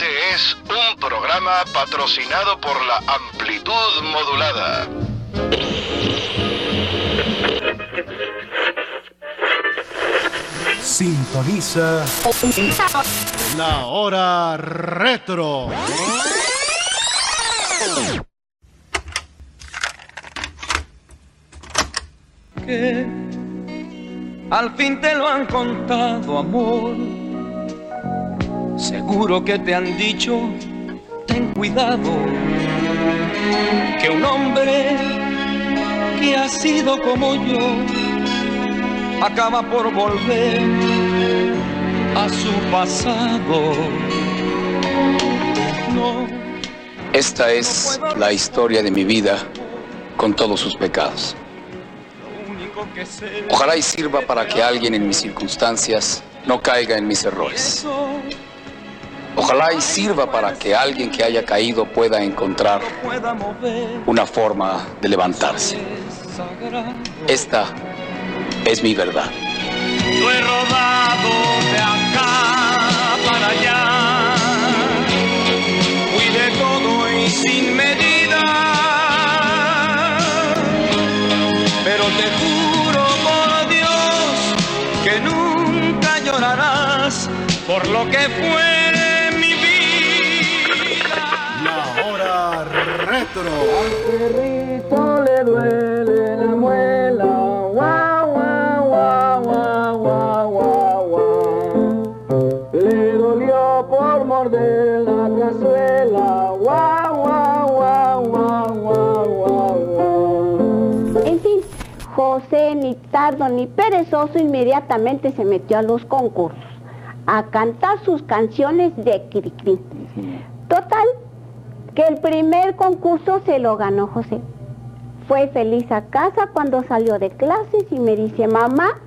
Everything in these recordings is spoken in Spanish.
Este es un programa patrocinado por la amplitud modulada. Sintoniza la hora retro. Que al fin te lo han contado, amor. Seguro que te han dicho, ten cuidado, que un hombre que ha sido como yo acaba por volver a su pasado. No. Esta es la historia de mi vida con todos sus pecados. Ojalá y sirva para que alguien en mis circunstancias no caiga en mis errores. Ojalá y sirva para que alguien que haya caído pueda encontrar una forma de levantarse. Esta es mi verdad. Yo he rodado de acá para allá. Fui de todo y sin medida. Pero te juro por Dios que nunca llorarás por lo que fue Al perrito le duele la muela. Guau, guau, guau, guau, guau, guau, guau. Le dolió por morder la cazuela. Guau, guau, guau, guau, guau, guau, guau. En fin, José ni tardo ni perezoso inmediatamente se metió a los concursos a cantar sus canciones de Cricri. Total, que el primer concurso se lo ganó José. Fue feliz a casa cuando salió de clases y me dice, mamá,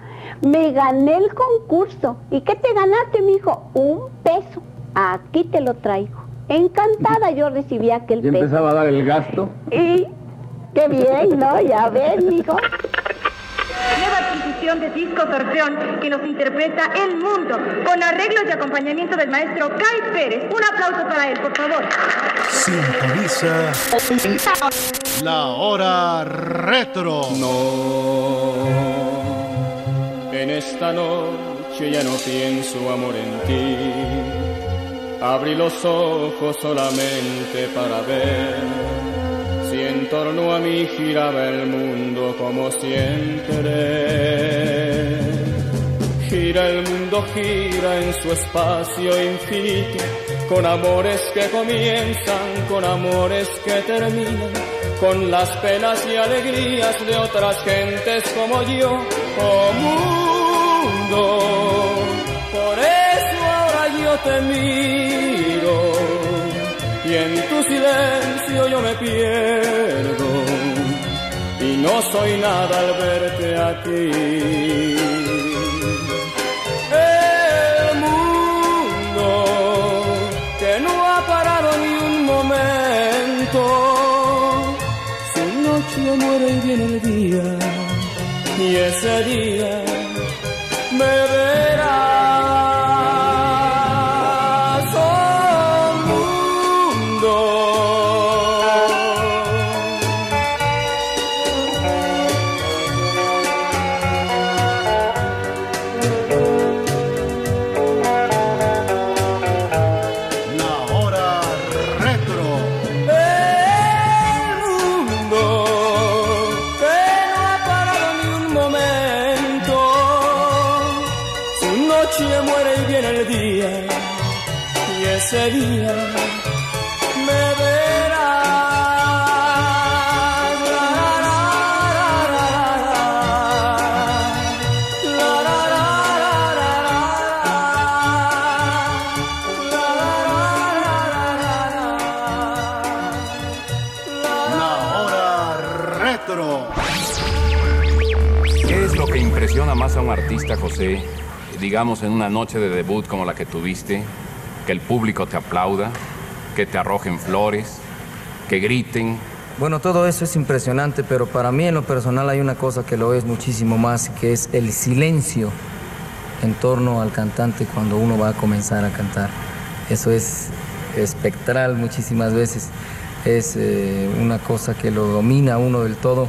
me gané el concurso. ¿Y qué te ganaste, mi hijo? Un peso. Aquí te lo traigo. Encantada yo recibí aquel ¿Ya peso. empezaba a dar el gasto? Y qué bien, ¿no? Ya ves, mijo. De discos Orfeón que nos interpreta El Mundo con arreglos y acompañamiento del maestro Kai Pérez. Un aplauso para él, por favor. Sintoniza la hora retro. No, en esta noche ya no pienso amor en ti. Abrí los ojos solamente para ver torno a mí giraba el mundo como siempre. Gira el mundo, gira en su espacio infinito, con amores que comienzan, con amores que terminan, con las penas y alegrías de otras gentes como yo, oh mundo. Por eso ahora yo te miro y en tu silencio yo me pierdo. Y no soy nada al verte a ti. El mundo que no ha parado ni un momento, su noche muere y viene el día. Y ese día me José? Digamos en una noche de debut como la que tuviste, que el público te aplauda, que te arrojen flores, que griten. Bueno, todo eso es impresionante, pero para mí en lo personal hay una cosa que lo es muchísimo más, que es el silencio en torno al cantante cuando uno va a comenzar a cantar. Eso es espectral muchísimas veces. Es eh, una cosa que lo domina uno del todo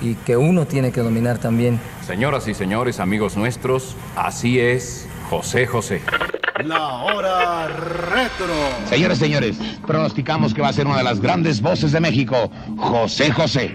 y que uno tiene que dominar también. Señoras y señores, amigos nuestros, así es José José. La hora retro. Señores, señores, pronosticamos que va a ser una de las grandes voces de México, José José.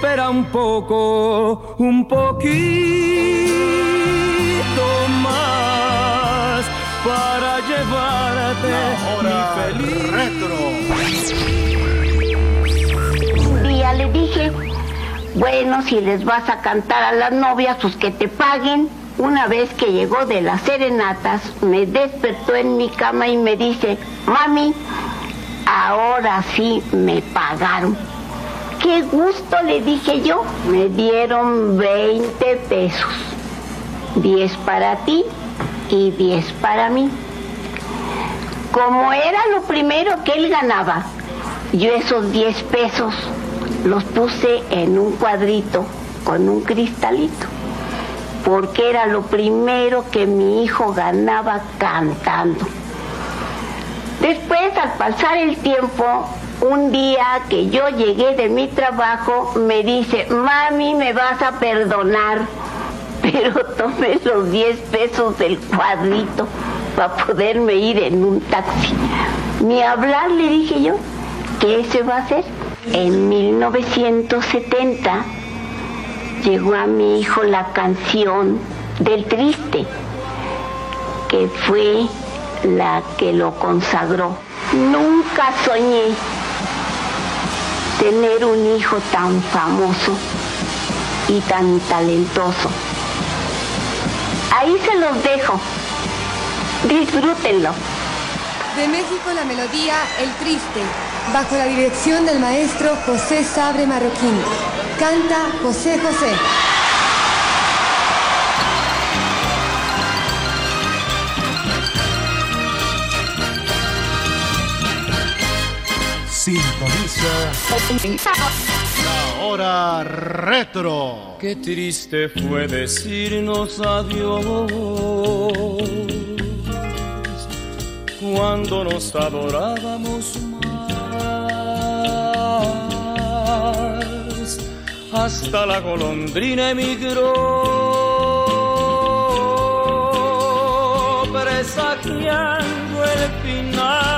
Espera un poco, un poquito más para llevarte mi Un día le dije, bueno, si les vas a cantar a las novias, pues que te paguen. Una vez que llegó de las serenatas, me despertó en mi cama y me dice, mami, ahora sí me pagaron. Qué gusto, le dije yo. Me dieron 20 pesos. 10 para ti y 10 para mí. Como era lo primero que él ganaba, yo esos 10 pesos los puse en un cuadrito con un cristalito, porque era lo primero que mi hijo ganaba cantando. Después, al pasar el tiempo, un día que yo llegué de mi trabajo, me dice, mami, me vas a perdonar, pero tomé los 10 pesos del cuadrito para poderme ir en un taxi. Ni hablar, le dije yo, que ese va a ser. En 1970 llegó a mi hijo la canción del triste, que fue la que lo consagró. Nunca soñé tener un hijo tan famoso y tan talentoso. Ahí se los dejo. Disfrútenlo. De México la melodía El Triste, bajo la dirección del maestro José Sabre Marroquín. Canta José José. Sintoniza la hora retro. Qué triste fue decirnos adiós cuando nos adorábamos más. Hasta la golondrina emigró, presagiando el final.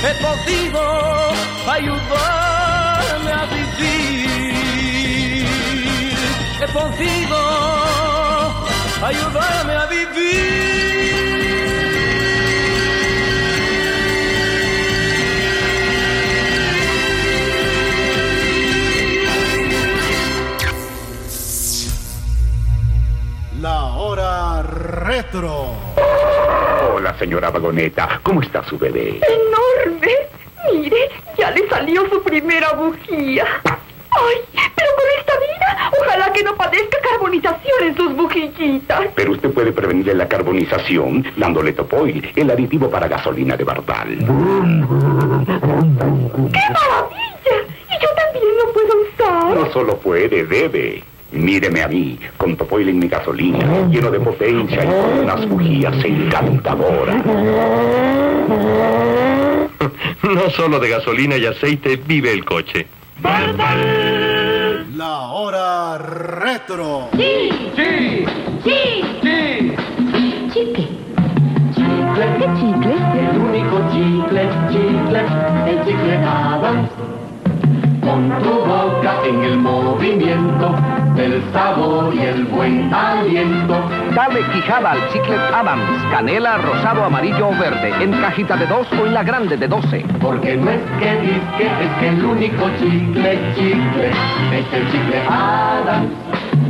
He podido ayudarme a vivir. He podido ayudarme a La hora retro. Hola, señora Vagoneta. ¿Cómo está su bebé? ¡Enorme! Mire, ya le salió su primera bujía. ¡Ay! Pero con esta vida, ojalá que no padezca carbonización en sus bujillitas. Pero usted puede prevenirle la carbonización dándole Topoil, el aditivo para gasolina de Bardal. ¡Qué maravilla! Y yo también lo puedo usar. No solo puede, debe. Míreme a mí, con Topoil en mi gasolina, lleno de potencia y con unas bujías encantadoras. No solo de gasolina y aceite vive el coche. La hora retro. Sí, sí, sí, sí. Chicle. Chicle. ¿Qué chicle? El único chicle, chicle, el chicle Adams. Con tu boca en el movimiento del sabor y el buen aliento. Dale quijada al Chiclet Adams, canela, rosado, amarillo o verde, en cajita de dos o en la grande de 12. Porque no es que disque, es que el único chicle, chicle, es el chicle Adams.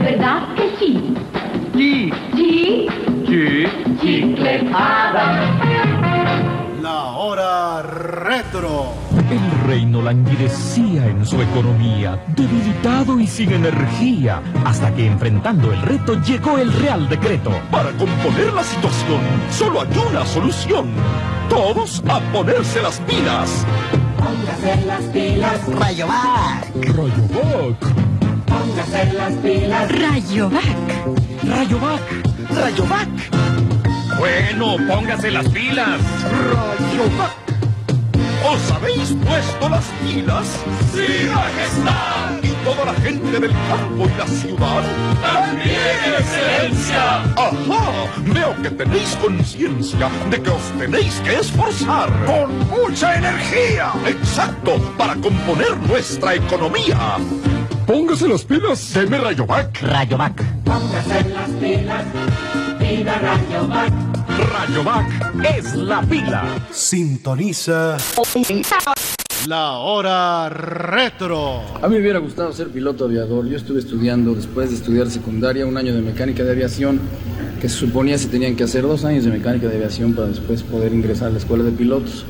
¿Verdad que sí? Sí. Sí. Sí. Chicle Adams. La hora retro. El reino languidecía en su economía, debilitado y sin energía, hasta que enfrentando el reto llegó el Real Decreto. Para componer la situación, solo hay una solución. Todos a ponerse las pilas. Póngase las pilas. Rayovac. Rayovac. Póngase las pilas. Rayovac. Rayovac. Rayovac. Bueno, póngase las pilas. Rayovac. ¿Os habéis puesto las pilas? ¡Sí, majestad! ¿Y toda la gente del campo y la ciudad? ¡También, excelencia! ¡Ajá! Veo que tenéis conciencia de que os tenéis que esforzar. ¡Con mucha energía! ¡Exacto! Para componer nuestra economía. Póngase las pilas, deme Rayovac. Rayovac. Póngase las pilas. Viva Rayovac. Rayovac es la pila. Sintoniza. La hora retro. A mí me hubiera gustado ser piloto aviador. Yo estuve estudiando, después de estudiar secundaria, un año de mecánica de aviación, que se suponía se tenían que hacer dos años de mecánica de aviación para después poder ingresar a la escuela de pilotos.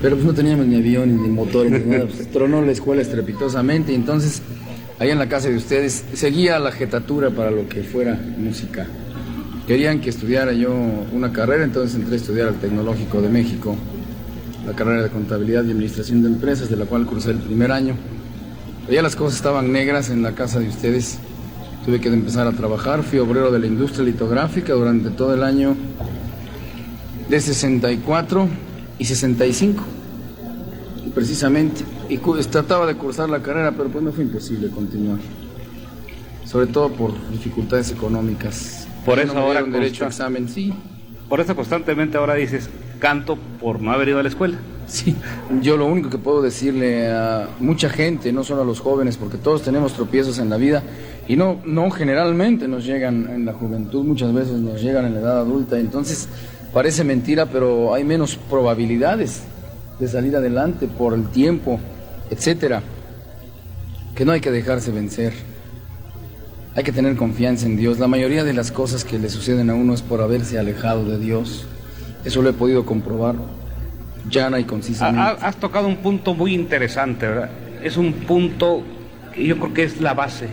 Pero pues no teníamos ni aviones, ni motores, ni nada. Pues, tronó la escuela estrepitosamente y entonces, ahí en la casa de ustedes, seguía la jetatura para lo que fuera música. Querían que estudiara yo una carrera, entonces entré a estudiar al Tecnológico de México, la carrera de Contabilidad y Administración de Empresas, de la cual cursé el primer año. Pero ya las cosas estaban negras en la casa de ustedes. Tuve que empezar a trabajar, fui obrero de la industria litográfica durante todo el año de 64 y 65, precisamente. Y trataba de cursar la carrera, pero pues no fue imposible continuar. Sobre todo por dificultades económicas. Por eso no ahora derecho a examen, sí. Por eso constantemente ahora dices, canto por no haber ido a la escuela. Sí, yo lo único que puedo decirle a mucha gente, no solo a los jóvenes, porque todos tenemos tropiezos en la vida y no, no generalmente nos llegan en la juventud, muchas veces nos llegan en la edad adulta, entonces parece mentira, pero hay menos probabilidades de salir adelante por el tiempo, etcétera, que no hay que dejarse vencer. Hay que tener confianza en Dios. La mayoría de las cosas que le suceden a uno es por haberse alejado de Dios. Eso lo he podido comprobar llana y concisamente. Ha- ha- has tocado un punto muy interesante, ¿verdad? Es un punto que yo creo que es la base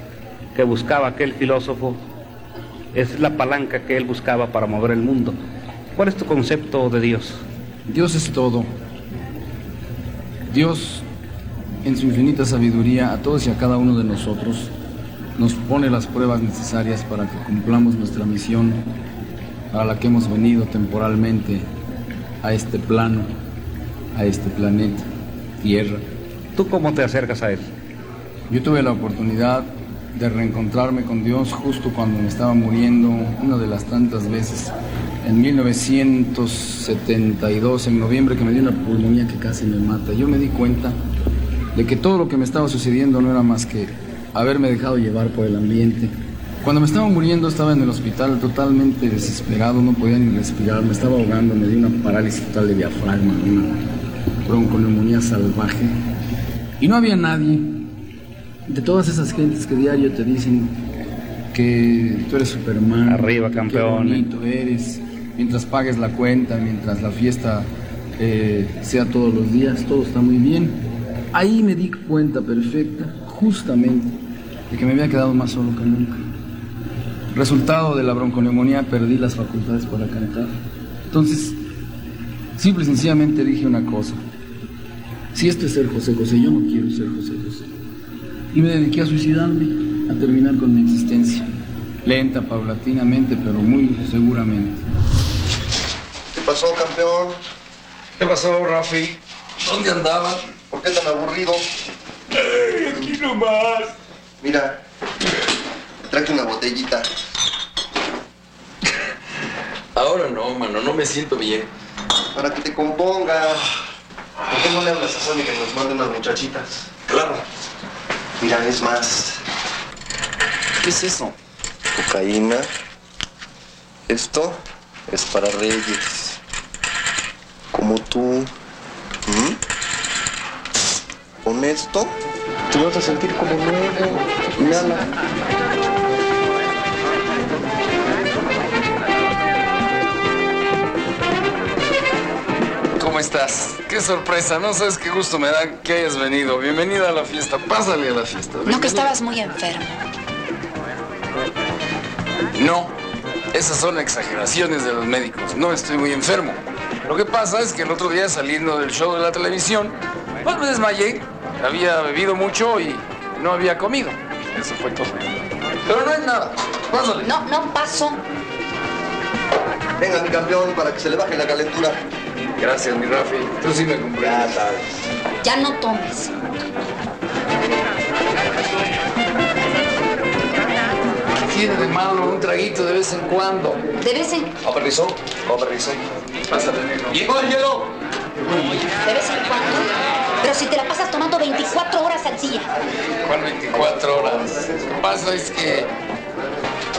que buscaba aquel filósofo es la palanca que él buscaba para mover el mundo. ¿Cuál es tu concepto de Dios? Dios es todo. Dios, en su infinita sabiduría, a todos y a cada uno de nosotros, nos pone las pruebas necesarias para que cumplamos nuestra misión para la que hemos venido temporalmente a este plano, a este planeta, Tierra. ¿Tú cómo te acercas a Él? Yo tuve la oportunidad de reencontrarme con Dios justo cuando me estaba muriendo, una de las tantas veces, en 1972, en noviembre, que me dio una pulmonía que casi me mata. Yo me di cuenta de que todo lo que me estaba sucediendo no era más que haberme dejado llevar por el ambiente. Cuando me estaba muriendo estaba en el hospital totalmente desesperado, no podía ni respirar, me estaba ahogando, me dio una parálisis total de diafragma, una bronconeumonía salvaje. Y no había nadie de todas esas gentes que diario te dicen que tú eres Superman. Arriba, campeón. Qué bonito eres. Mientras pagues la cuenta, mientras la fiesta eh, sea todos los días, todo está muy bien. Ahí me di cuenta perfecta, justamente, de que me había quedado más solo que nunca. Resultado de la bronconeumonía, perdí las facultades para cantar. Entonces, simple y sencillamente dije una cosa. Si esto es ser José José, yo no quiero ser José José. Y me dediqué a suicidarme, a terminar con mi existencia. Lenta, paulatinamente, pero muy seguramente. ¿Qué pasó, campeón? ¿Qué pasó, Rafi? ¿Dónde andaba? ¿Por qué tan aburrido? Nomás. Mira, traje una botellita. Ahora no, mano, no me siento bien. Para que te compongas. ¿Por qué no le hablas a Sony que nos mande unas muchachitas? Claro. Mira, es más. ¿Qué es eso? Cocaína. Esto es para reyes. Como tú. ¿Mm? Con esto te vas a sentir como nuevo. Inhala. ¿Cómo estás? Qué sorpresa, no sabes qué gusto me da que hayas venido. Bienvenida a la fiesta, pásale a la fiesta. No que estabas muy enfermo. No, esas son exageraciones de los médicos. No estoy muy enfermo. Lo que pasa es que el otro día saliendo del show de la televisión, pues me desmayé. Había bebido mucho y no había comido. Eso fue todo. Pero no es nada. Pásale. No, no paso. Venga, mi campeón, para que se le baje la calentura. Gracias, mi Rafi. Tú sí me comprendes. Ya no tomes. Tiene de malo un traguito de vez en cuando. De vez en, Overrizó, overrizó. Pásale, negro. ¡Y hielo! de vez en cuando. Pero si te la pasas tomando 24 horas al día. ¿Cuál 24 horas? Lo que pasa es que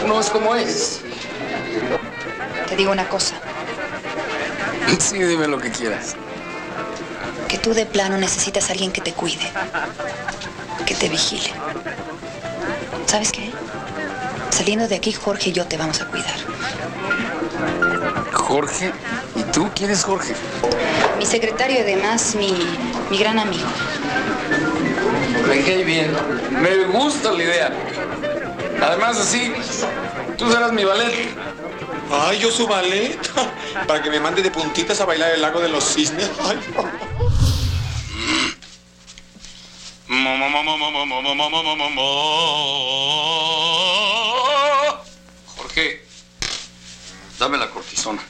uno es como es. Te digo una cosa. Sí, dime lo que quieras. Que tú de plano necesitas a alguien que te cuide. Que te vigile. ¿Sabes qué? Saliendo de aquí, Jorge y yo te vamos a cuidar. ¿Jorge? ¿Y tú? ¿Quién es Jorge? Mi secretario y además mi, mi gran amigo. Me cae bien. Me gusta la idea. Además, así, tú serás mi ballet. Ay, yo su ballet. Para que me mande de puntitas a bailar el lago de los cisnes. Ay. Jorge, dame la cortisona.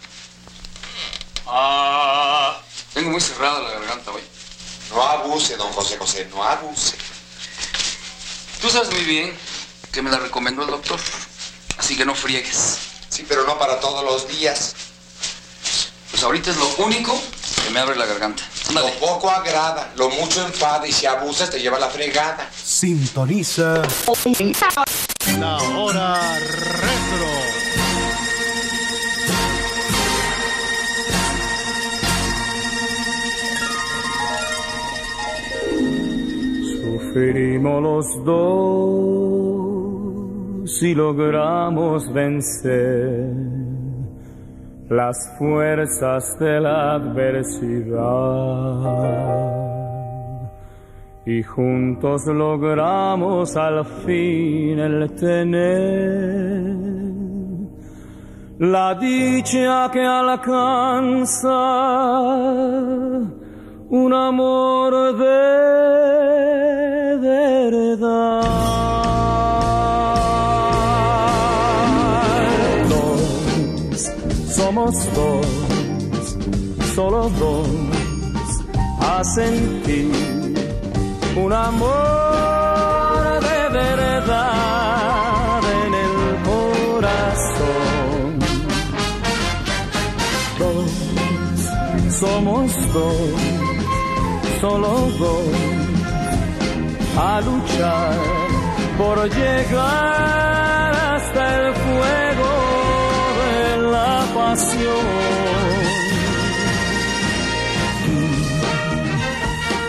Ah. Tengo muy cerrada la garganta hoy. No abuse, don José José, no abuse. Tú sabes muy bien que me la recomendó el doctor. Así que no friegues. Sí, pero no para todos los días. Pues ahorita es lo único que me abre la garganta. Lo poco agrada, lo mucho enfada y si abusas te lleva la fregada. Sintoniza la hora retro. Los dos y logramos vencer las fuerzas de la adversidad. y juntos logramos al fin el tener la dicha que alcanza un amor de verdad. Dos, somos dos, solo dos, a sentir un amor de verdad en el corazón. Dos, somos dos, solo dos, a luchar por llegar hasta el fuego de la pasión.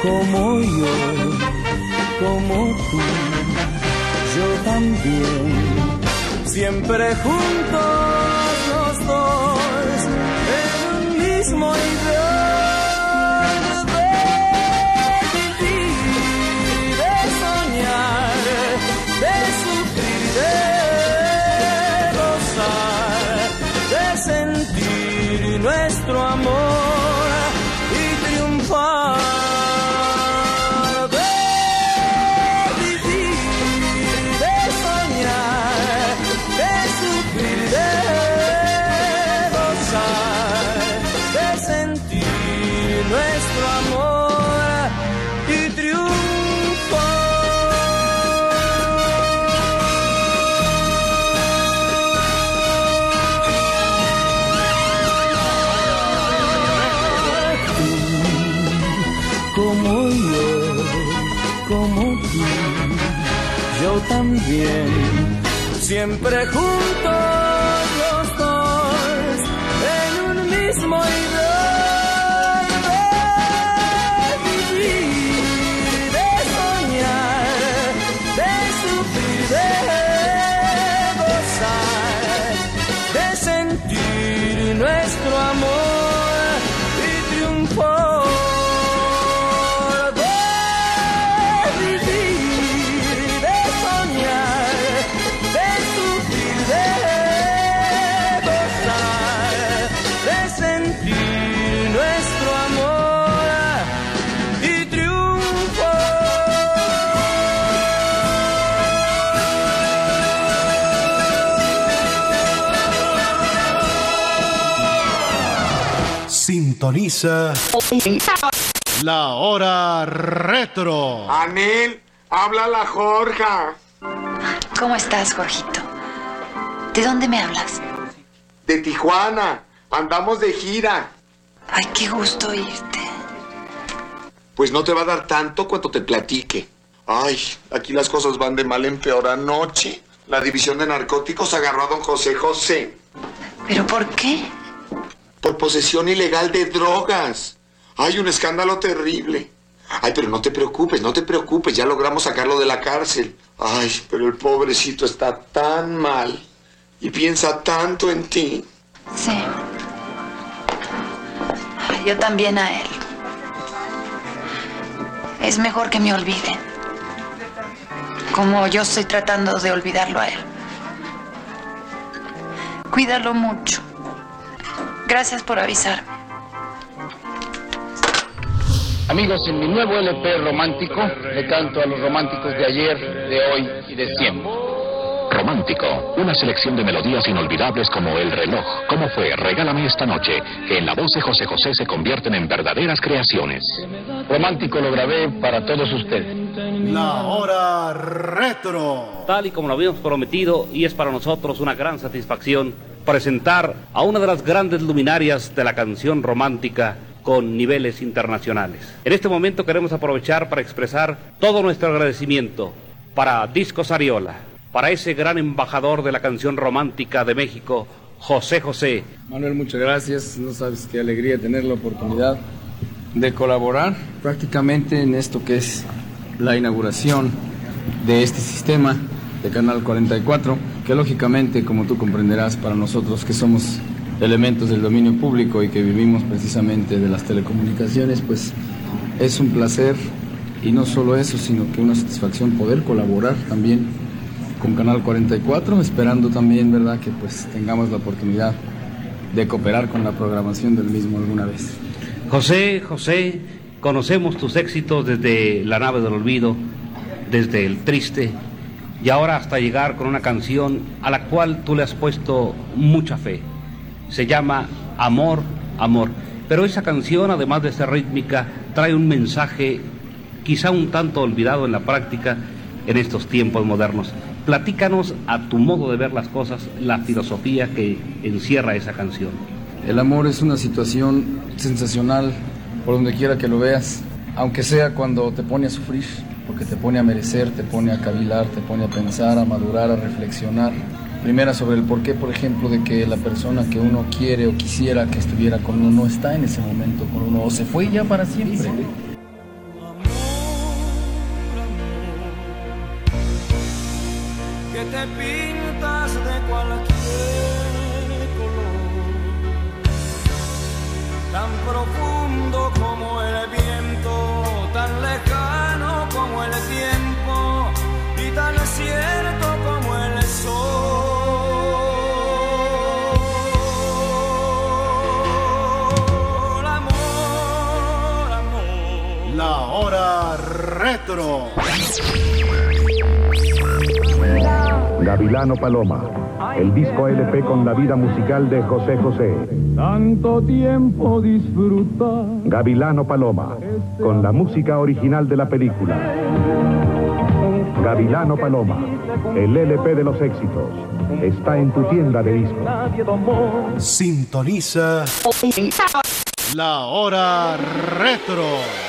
como yo, como tú, yo también, siempre juntos los dos, en un mismo ideal siempre juntos Sintoniza la hora retro. Anel, habla la Jorja. ¿Cómo estás, Jorgito? ¿De dónde me hablas? De Tijuana. Andamos de gira. Ay, qué gusto oírte. Pues no te va a dar tanto cuanto te platique. Ay, aquí las cosas van de mal en peor. Anoche, la división de narcóticos agarró a don José José ¿Pero por qué? Por posesión ilegal de drogas. Hay un escándalo terrible. Ay, pero no te preocupes, no te preocupes. Ya logramos sacarlo de la cárcel. Ay, pero el pobrecito está tan mal y piensa tanto en ti. Sí. Yo también a él. Es mejor que me olvide. Como yo estoy tratando de olvidarlo a él. Cuídalo mucho. Gracias por avisarme. Amigos, en mi nuevo LP romántico le canto a los románticos de ayer, de hoy y de siempre. Romántico, una selección de melodías inolvidables como El reloj, ¿Cómo fue? Regálame esta noche, que en la voz de José José se convierten en verdaderas creaciones. Romántico lo grabé para todos ustedes. La hora retro. Tal y como lo habíamos prometido, y es para nosotros una gran satisfacción presentar a una de las grandes luminarias de la canción romántica con niveles internacionales. En este momento queremos aprovechar para expresar todo nuestro agradecimiento para Discos Ariola, para ese gran embajador de la canción romántica de México, José José. Manuel, muchas gracias. No sabes qué alegría tener la oportunidad de colaborar prácticamente en esto que es la inauguración de este sistema de Canal 44, que lógicamente, como tú comprenderás, para nosotros que somos elementos del dominio público y que vivimos precisamente de las telecomunicaciones, pues es un placer Y no solo eso, sino que una satisfacción poder colaborar también con Canal 44, esperando también, ¿verdad?, que pues tengamos la oportunidad de cooperar con la programación del mismo alguna vez. José, José, conocemos tus éxitos desde La nave del olvido, desde El triste, y ahora hasta llegar con una canción a la cual tú le has puesto mucha fe. Se llama Amor, Amor. Pero esa canción, además de ser rítmica, trae un mensaje quizá un tanto olvidado en la práctica en estos tiempos modernos. Platícanos a tu modo de ver las cosas, la filosofía que encierra esa canción. El amor es una situación sensacional por donde quiera que lo veas, aunque sea cuando te pone a sufrir, porque te pone a merecer, te pone a cavilar, te pone a pensar, a madurar, a reflexionar. Primera sobre el porqué, por ejemplo, de que la persona que uno quiere o quisiera que estuviera con uno no está en ese momento con uno o se fue ya para siempre. Gavilano Paloma, el disco LP con la vida musical de José José. Tanto tiempo disfrutar. Gavilano Paloma, con la música original de la película. Gavilano Paloma, el LP de los éxitos. Está en tu tienda de discos. Sintoniza la hora retro.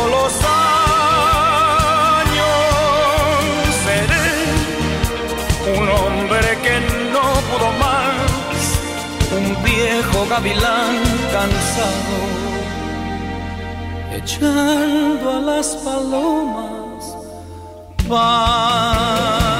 gavilán cansado, echando a las palomas La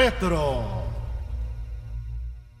retro.